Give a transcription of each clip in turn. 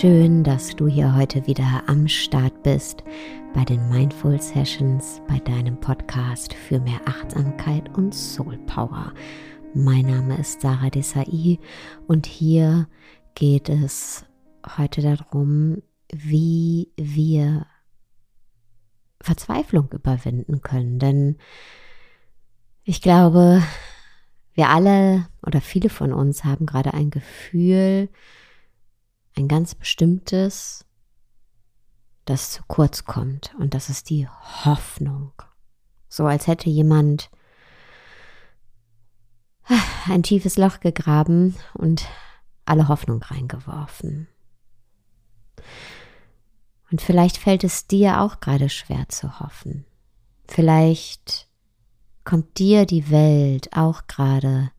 Schön, dass du hier heute wieder am Start bist bei den Mindful Sessions, bei deinem Podcast für mehr Achtsamkeit und Soul Power. Mein Name ist Sarah Desai und hier geht es heute darum, wie wir Verzweiflung überwinden können. Denn ich glaube, wir alle oder viele von uns haben gerade ein Gefühl, ein ganz bestimmtes, das zu kurz kommt. Und das ist die Hoffnung. So als hätte jemand ein tiefes Loch gegraben und alle Hoffnung reingeworfen. Und vielleicht fällt es dir auch gerade schwer zu hoffen. Vielleicht kommt dir die Welt auch gerade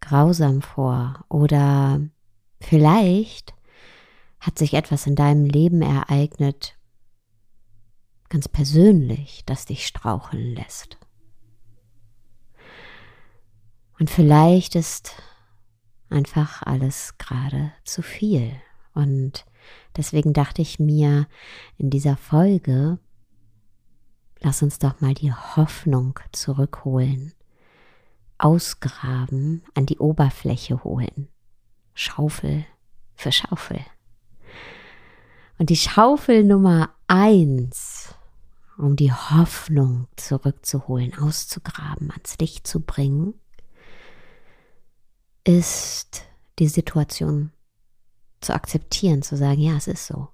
grausam vor oder vielleicht hat sich etwas in deinem Leben ereignet, ganz persönlich, das dich straucheln lässt. Und vielleicht ist einfach alles gerade zu viel. Und deswegen dachte ich mir in dieser Folge, lass uns doch mal die Hoffnung zurückholen, ausgraben, an die Oberfläche holen. Schaufel für Schaufel. Und die Schaufel Nummer eins, um die Hoffnung zurückzuholen, auszugraben, ans Licht zu bringen, ist die Situation zu akzeptieren, zu sagen, ja, es ist so.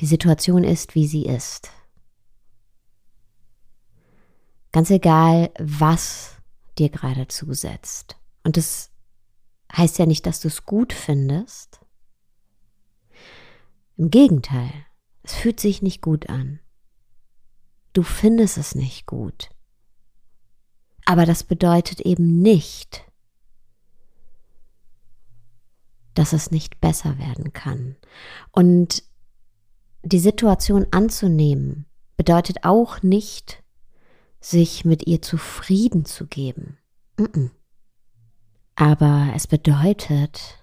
Die Situation ist, wie sie ist. Ganz egal, was dir gerade zusetzt. Und das heißt ja nicht, dass du es gut findest. Im Gegenteil, es fühlt sich nicht gut an. Du findest es nicht gut. Aber das bedeutet eben nicht, dass es nicht besser werden kann. Und die Situation anzunehmen bedeutet auch nicht, sich mit ihr zufrieden zu geben. Aber es bedeutet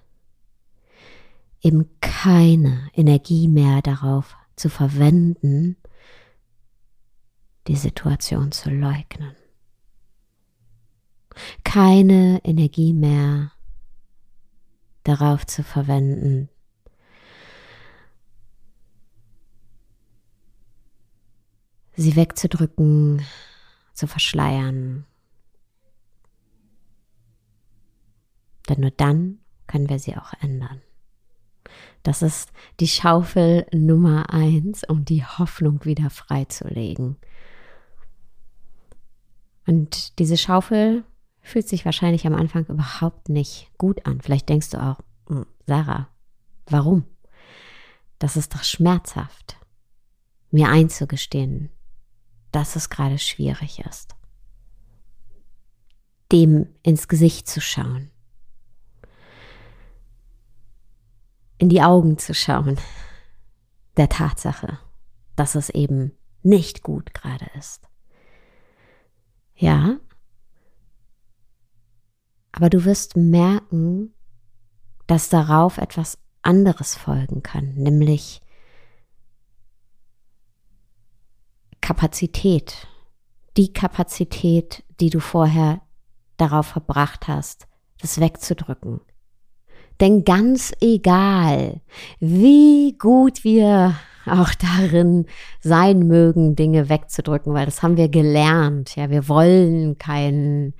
eben keine Energie mehr darauf zu verwenden, die Situation zu leugnen keine Energie mehr darauf zu verwenden, sie wegzudrücken, zu verschleiern. Denn nur dann können wir sie auch ändern. Das ist die Schaufel Nummer eins, um die Hoffnung wieder freizulegen. Und diese Schaufel fühlt sich wahrscheinlich am Anfang überhaupt nicht gut an. Vielleicht denkst du auch, hm, Sarah, warum? Das ist doch schmerzhaft, mir einzugestehen, dass es gerade schwierig ist. Dem ins Gesicht zu schauen. In die Augen zu schauen. Der Tatsache, dass es eben nicht gut gerade ist. Ja, aber du wirst merken, dass darauf etwas anderes folgen kann, nämlich Kapazität. Die Kapazität, die du vorher darauf verbracht hast, das wegzudrücken. Denn ganz egal, wie gut wir auch darin sein mögen, Dinge wegzudrücken, weil das haben wir gelernt. Ja, wir wollen keinen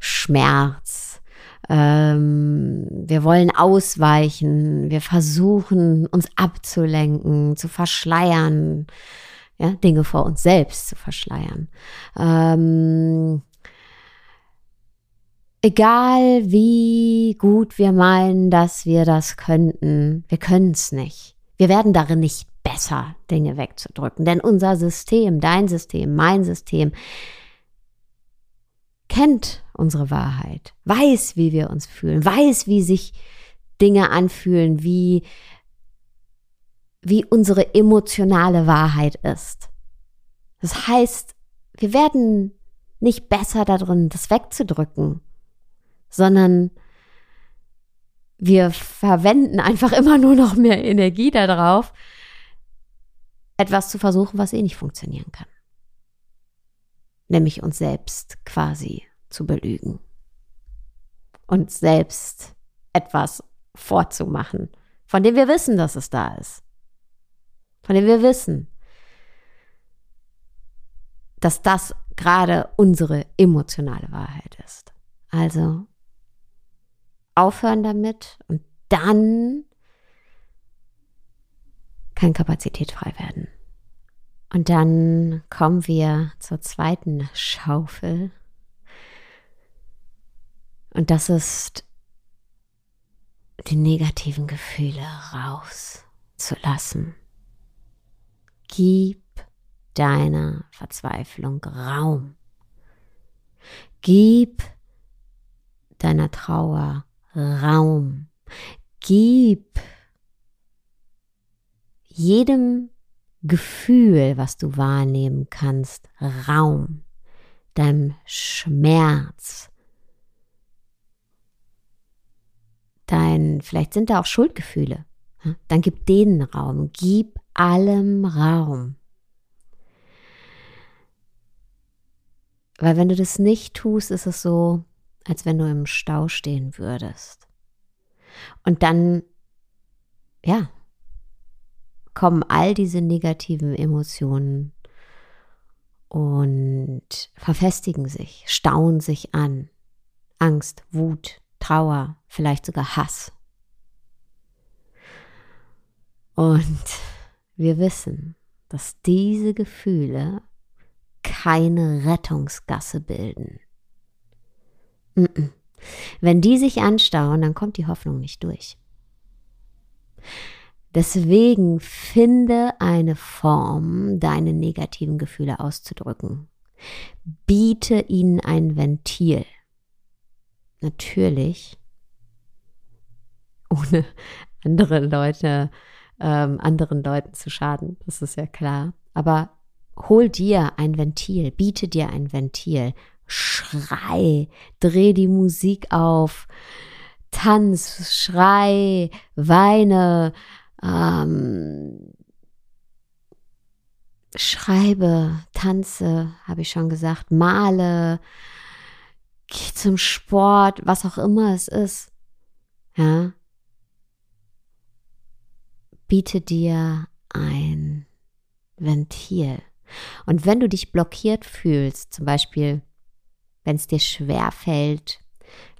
Schmerz. Ähm, wir wollen ausweichen. Wir versuchen, uns abzulenken, zu verschleiern, ja, Dinge vor uns selbst zu verschleiern. Ähm, egal wie gut wir meinen, dass wir das könnten, wir können es nicht. Wir werden darin nicht besser, Dinge wegzudrücken. Denn unser System, dein System, mein System, kennt unsere Wahrheit, weiß, wie wir uns fühlen, weiß, wie sich Dinge anfühlen, wie, wie unsere emotionale Wahrheit ist. Das heißt, wir werden nicht besser darin, das wegzudrücken, sondern wir verwenden einfach immer nur noch mehr Energie darauf, etwas zu versuchen, was eh nicht funktionieren kann. Nämlich uns selbst quasi zu belügen. Uns selbst etwas vorzumachen, von dem wir wissen, dass es da ist. Von dem wir wissen, dass das gerade unsere emotionale Wahrheit ist. Also aufhören damit und dann kann Kapazität frei werden. Und dann kommen wir zur zweiten Schaufel. Und das ist die negativen Gefühle rauszulassen. Gib deiner Verzweiflung Raum. Gib deiner Trauer Raum. Gib jedem Gefühl, was du wahrnehmen kannst, Raum. Deinem Schmerz. Dein, vielleicht sind da auch Schuldgefühle. Dann gib denen Raum. Gib allem Raum. Weil wenn du das nicht tust, ist es so, als wenn du im Stau stehen würdest. Und dann, ja, kommen all diese negativen Emotionen und verfestigen sich, stauen sich an. Angst, Wut, Trauer, vielleicht sogar Hass. Und wir wissen, dass diese Gefühle keine Rettungsgasse bilden. Wenn die sich anstauen, dann kommt die Hoffnung nicht durch. Deswegen finde eine Form, deine negativen Gefühle auszudrücken. Biete ihnen ein Ventil. Natürlich, ohne andere Leute, ähm, anderen Leuten zu schaden, das ist ja klar. Aber hol dir ein Ventil, biete dir ein Ventil, schrei, dreh die Musik auf, tanz, schrei, weine, ähm, schreibe, tanze, habe ich schon gesagt, male, geh zum Sport, was auch immer es ist. Ja. Biete dir ein Ventil. Und wenn du dich blockiert fühlst, zum Beispiel, wenn es dir schwer fällt,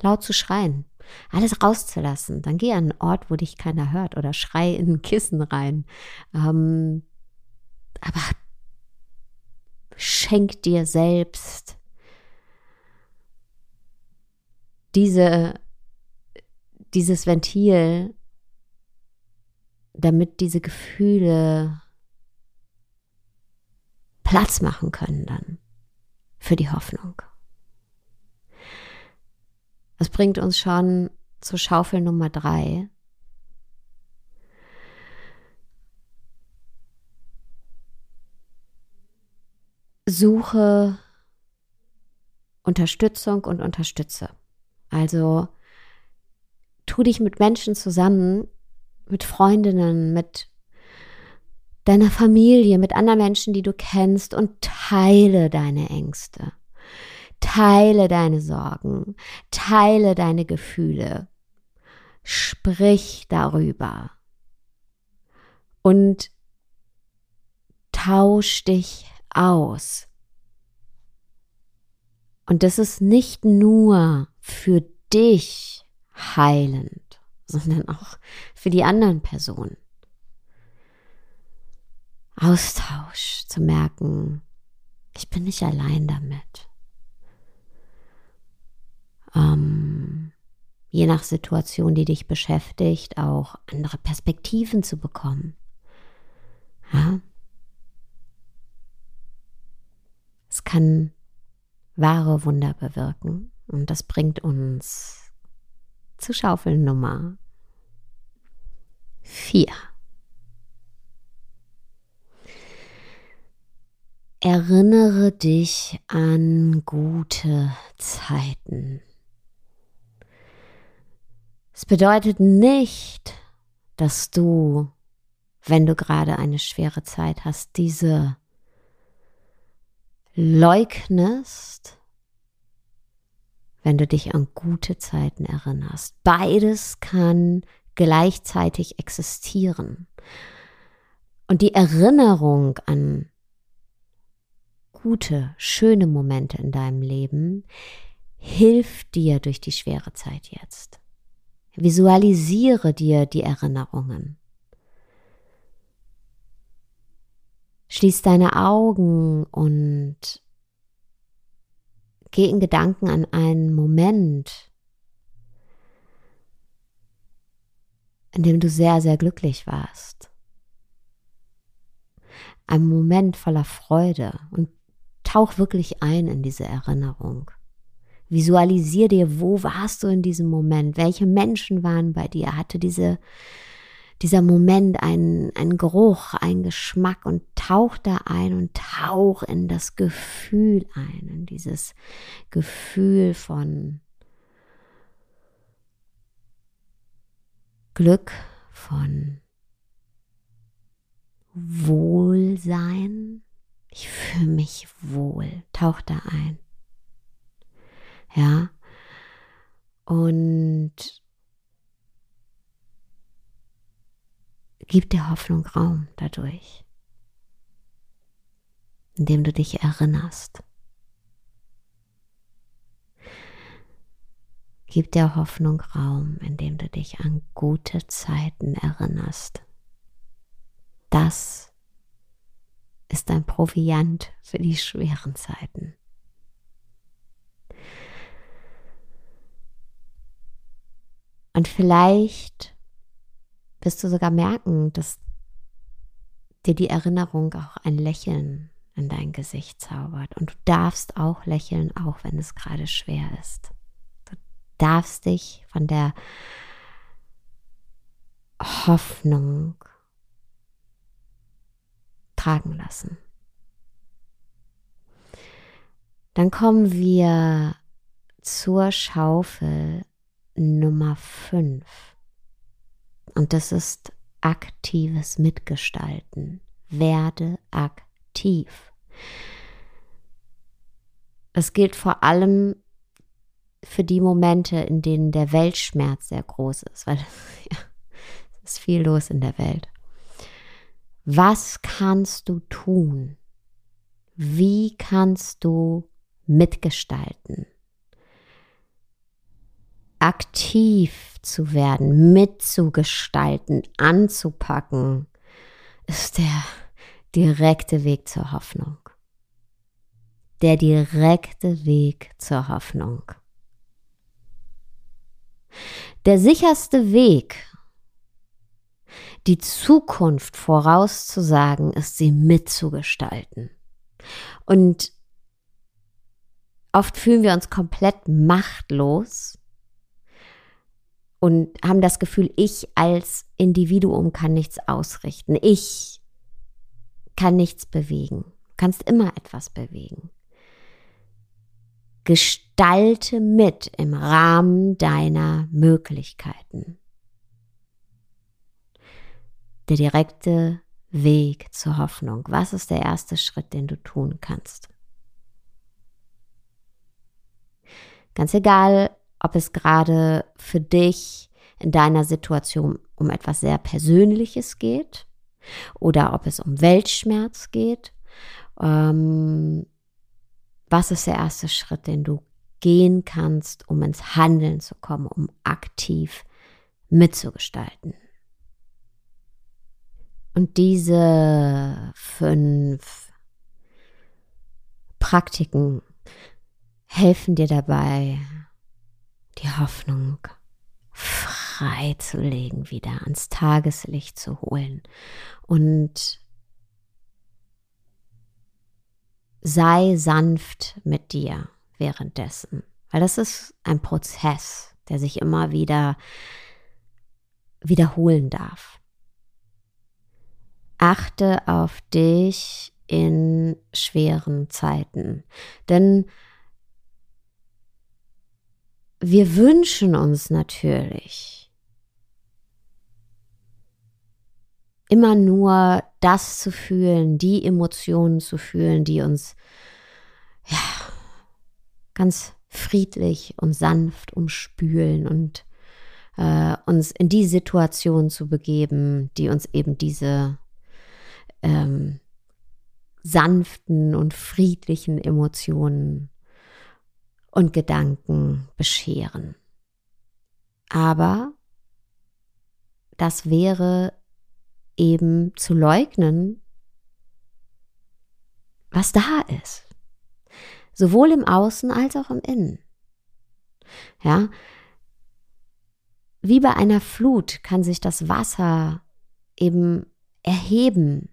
laut zu schreien, alles rauszulassen, dann geh an einen Ort, wo dich keiner hört oder schrei in ein Kissen rein. Ähm, aber schenk dir selbst diese, dieses Ventil, damit diese Gefühle Platz machen können dann für die Hoffnung. Das bringt uns schon zur Schaufel Nummer drei. Suche Unterstützung und unterstütze. Also tu dich mit Menschen zusammen, mit Freundinnen, mit deiner Familie, mit anderen Menschen, die du kennst und teile deine Ängste. Teile deine Sorgen, teile deine Gefühle, sprich darüber und tausch dich aus. Und das ist nicht nur für dich heilend, sondern auch für die anderen Personen. Austausch zu merken, ich bin nicht allein damit ähm, je nach Situation, die dich beschäftigt, auch andere Perspektiven zu bekommen. Ja? Es kann wahre Wunder bewirken und das bringt uns zu Schaufel Nummer 4. Erinnere dich an gute Zeiten. Es bedeutet nicht, dass du, wenn du gerade eine schwere Zeit hast, diese leugnest, wenn du dich an gute Zeiten erinnerst. Beides kann gleichzeitig existieren. Und die Erinnerung an gute, schöne Momente in deinem Leben hilft dir durch die schwere Zeit jetzt. Visualisiere dir die Erinnerungen. Schließ deine Augen und geh in Gedanken an einen Moment, in dem du sehr, sehr glücklich warst. Ein Moment voller Freude und tauch wirklich ein in diese Erinnerung. Visualisier dir, wo warst du in diesem Moment? Welche Menschen waren bei dir? Hatte diese dieser Moment einen, einen Geruch, einen Geschmack und tauch da ein und tauch in das Gefühl ein, in dieses Gefühl von Glück, von Wohlsein. Ich fühle mich wohl. Tauch da ein. Ja. Und Gib der Hoffnung Raum dadurch, indem du dich erinnerst. Gib der Hoffnung Raum, indem du dich an gute Zeiten erinnerst. Das ist ein Proviant für die schweren Zeiten. Und vielleicht wirst du sogar merken, dass dir die Erinnerung auch ein Lächeln in dein Gesicht zaubert. Und du darfst auch lächeln, auch wenn es gerade schwer ist. Du darfst dich von der Hoffnung tragen lassen. Dann kommen wir zur Schaufel Nummer 5. Und das ist aktives Mitgestalten. Werde aktiv. Es gilt vor allem für die Momente, in denen der Weltschmerz sehr groß ist, weil ja, es ist viel los in der Welt. Was kannst du tun? Wie kannst du mitgestalten? Aktiv zu werden, mitzugestalten, anzupacken, ist der direkte Weg zur Hoffnung. Der direkte Weg zur Hoffnung. Der sicherste Weg, die Zukunft vorauszusagen, ist sie mitzugestalten. Und oft fühlen wir uns komplett machtlos, und haben das Gefühl, ich als Individuum kann nichts ausrichten. Ich kann nichts bewegen. Du kannst immer etwas bewegen. Gestalte mit im Rahmen deiner Möglichkeiten. Der direkte Weg zur Hoffnung. Was ist der erste Schritt, den du tun kannst? Ganz egal, ob es gerade für dich in deiner Situation um etwas sehr Persönliches geht oder ob es um Weltschmerz geht. Ähm, was ist der erste Schritt, den du gehen kannst, um ins Handeln zu kommen, um aktiv mitzugestalten? Und diese fünf Praktiken helfen dir dabei, die Hoffnung freizulegen, wieder ans Tageslicht zu holen. Und sei sanft mit dir währenddessen, weil das ist ein Prozess, der sich immer wieder wiederholen darf. Achte auf dich in schweren Zeiten, denn wir wünschen uns natürlich immer nur das zu fühlen, die Emotionen zu fühlen, die uns ja, ganz friedlich und sanft umspülen und äh, uns in die Situation zu begeben, die uns eben diese ähm, sanften und friedlichen Emotionen und Gedanken bescheren. Aber das wäre eben zu leugnen, was da ist. Sowohl im Außen als auch im Innen. Ja. Wie bei einer Flut kann sich das Wasser eben erheben,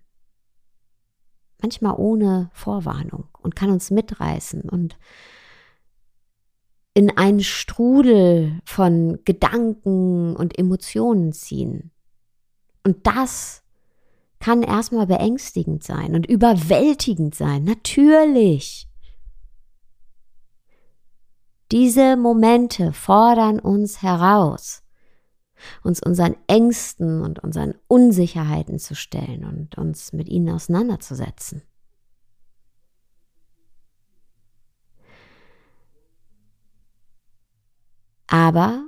manchmal ohne Vorwarnung und kann uns mitreißen und in einen Strudel von Gedanken und Emotionen ziehen. Und das kann erstmal beängstigend sein und überwältigend sein, natürlich. Diese Momente fordern uns heraus, uns unseren Ängsten und unseren Unsicherheiten zu stellen und uns mit ihnen auseinanderzusetzen. Aber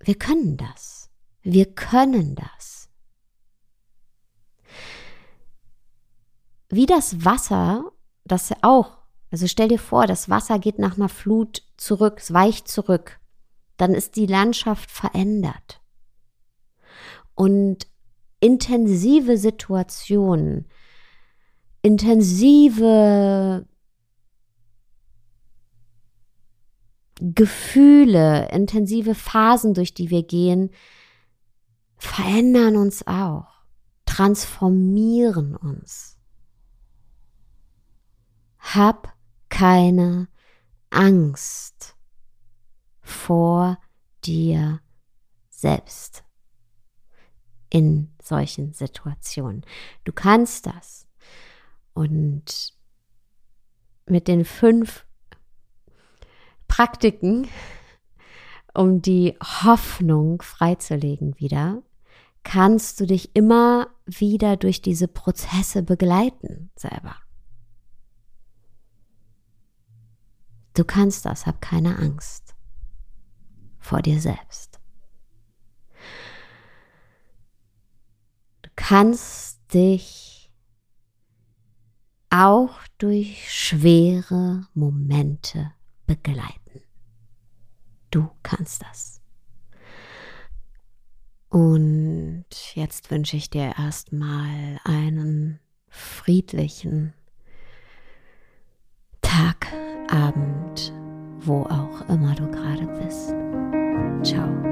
wir können das. Wir können das. Wie das Wasser, das auch, also stell dir vor, das Wasser geht nach einer Flut zurück, es weicht zurück, dann ist die Landschaft verändert. Und intensive Situationen, intensive Gefühle, intensive Phasen, durch die wir gehen, verändern uns auch, transformieren uns. Hab keine Angst vor dir selbst in solchen Situationen. Du kannst das. Und mit den fünf Praktiken, um die Hoffnung freizulegen wieder, kannst du dich immer wieder durch diese Prozesse begleiten selber. Du kannst das, hab keine Angst vor dir selbst. Du kannst dich auch durch schwere Momente begleiten. Du kannst das. Und jetzt wünsche ich dir erstmal einen friedlichen Tag, Abend, wo auch immer du gerade bist. Ciao.